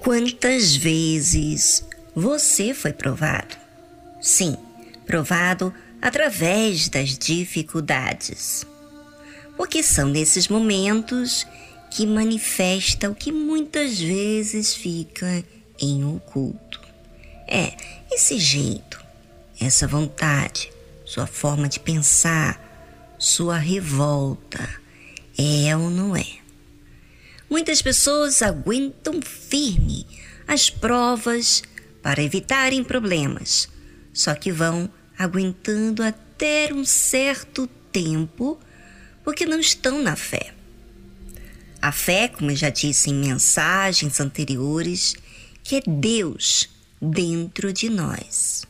Quantas vezes você foi provado? Sim, provado através das dificuldades. Porque são nesses momentos que manifesta o que muitas vezes fica em oculto. É, esse jeito, essa vontade, sua forma de pensar, sua revolta, é ou não é? Muitas pessoas aguentam firme as provas para evitarem problemas, só que vão aguentando até um certo tempo porque não estão na fé. A fé, como eu já disse em mensagens anteriores, que é Deus dentro de nós.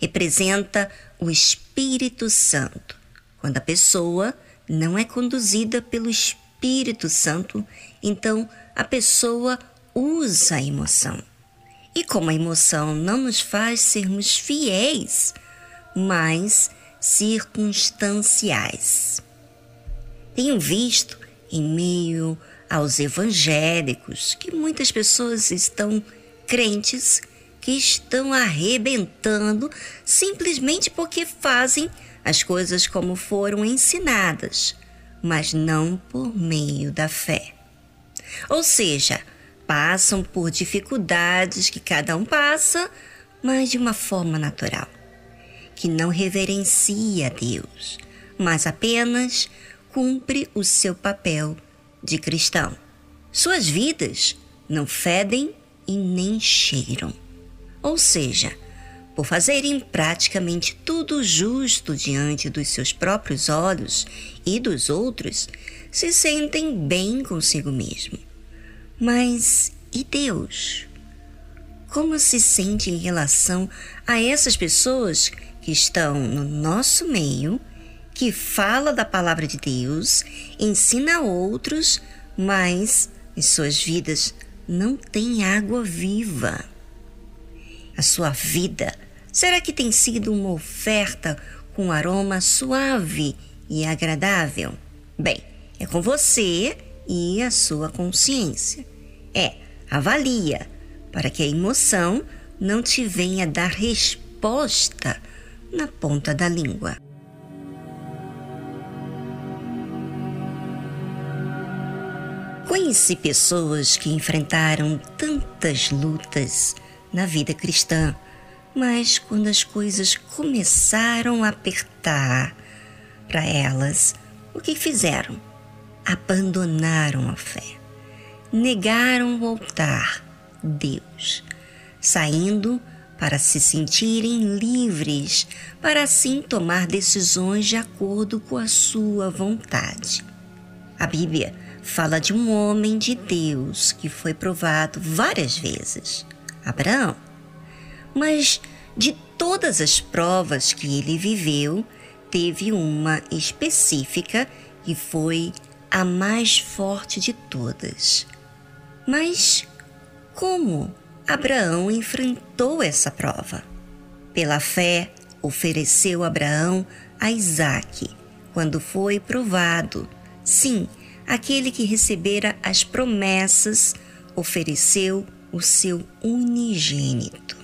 Representa o Espírito Santo. Quando a pessoa não é conduzida pelo Espírito Santo, então a pessoa usa a emoção. E como a emoção não nos faz sermos fiéis, mas circunstanciais. Tenho visto em meio aos evangélicos que muitas pessoas estão crentes que estão arrebentando simplesmente porque fazem as coisas como foram ensinadas, mas não por meio da fé. Ou seja, passam por dificuldades que cada um passa, mas de uma forma natural, que não reverencia a Deus, mas apenas cumpre o seu papel de cristão. Suas vidas não fedem e nem cheiram. Ou seja, por fazerem praticamente tudo justo diante dos seus próprios olhos e dos outros, se sentem bem consigo mesmo. Mas e Deus? Como se sente em relação a essas pessoas que estão no nosso meio, que fala da palavra de Deus, ensina a outros, mas em suas vidas não tem água viva? A sua vida será que tem sido uma oferta com aroma suave e agradável? Bem, é com você e a sua consciência. É, avalia para que a emoção não te venha dar resposta na ponta da língua. Conheci pessoas que enfrentaram tantas lutas na vida cristã, mas quando as coisas começaram a apertar para elas, o que fizeram? Abandonaram a fé, negaram o altar, Deus, saindo para se sentirem livres, para assim tomar decisões de acordo com a sua vontade. A Bíblia fala de um homem de Deus que foi provado várias vezes, Abraão. Mas de todas as provas que ele viveu, teve uma específica que foi a mais forte de todas. Mas como Abraão enfrentou essa prova? Pela fé, ofereceu Abraão a Isaque quando foi provado. Sim, aquele que recebera as promessas ofereceu o seu unigênito.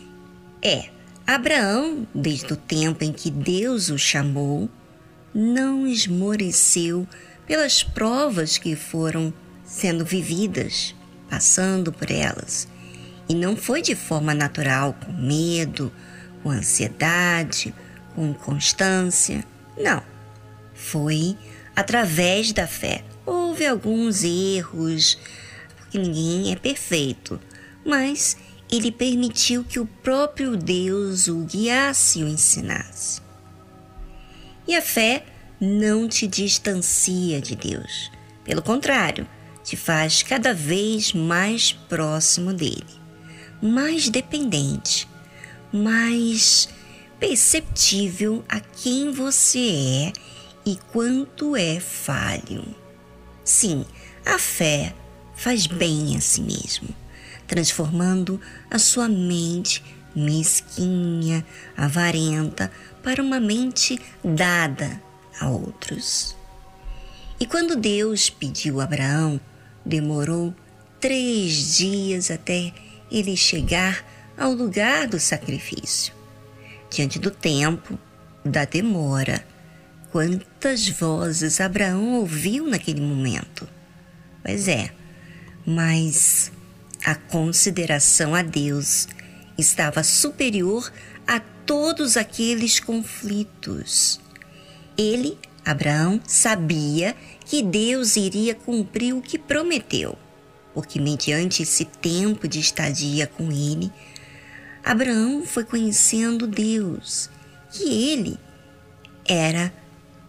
É, Abraão, desde o tempo em que Deus o chamou, não esmoreceu pelas provas que foram sendo vividas, passando por elas. E não foi de forma natural, com medo, com ansiedade, com inconstância. Não. Foi através da fé, houve alguns erros, porque ninguém é perfeito, mas ele permitiu que o próprio Deus o guiasse e o ensinasse. E a fé não te distancia de Deus, pelo contrário, te faz cada vez mais próximo dele, mais dependente, mais perceptível a quem você é e quanto é falho. Sim, a fé faz bem a si mesmo, transformando a sua mente mesquinha, avarenta, para uma mente dada a outros. E quando Deus pediu a Abraão, demorou três dias até ele chegar ao lugar do sacrifício. Diante do tempo, da demora, quantas vozes Abraão ouviu naquele momento. Pois é, mas a consideração a Deus estava superior a todos aqueles conflitos. Ele, Abraão, sabia que Deus iria cumprir o que prometeu, porque, mediante esse tempo de estadia com ele, Abraão foi conhecendo Deus, que ele era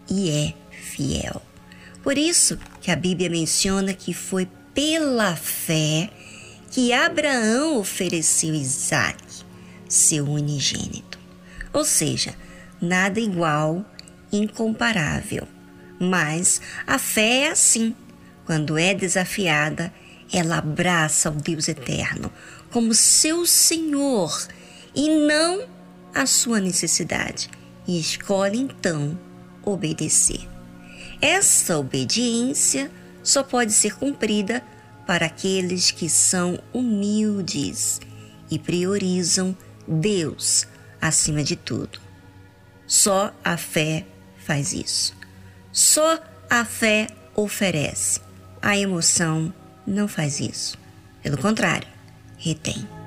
e é fiel. Por isso que a Bíblia menciona que foi pela fé que Abraão ofereceu Isaac, seu unigênito. Ou seja, nada igual, incomparável. Mas a fé é assim. Quando é desafiada, ela abraça o Deus eterno como seu Senhor e não a sua necessidade, e escolhe então obedecer. Essa obediência só pode ser cumprida para aqueles que são humildes e priorizam Deus acima de tudo. Só a fé faz isso. Só a fé oferece. A emoção não faz isso. Pelo contrário, retém.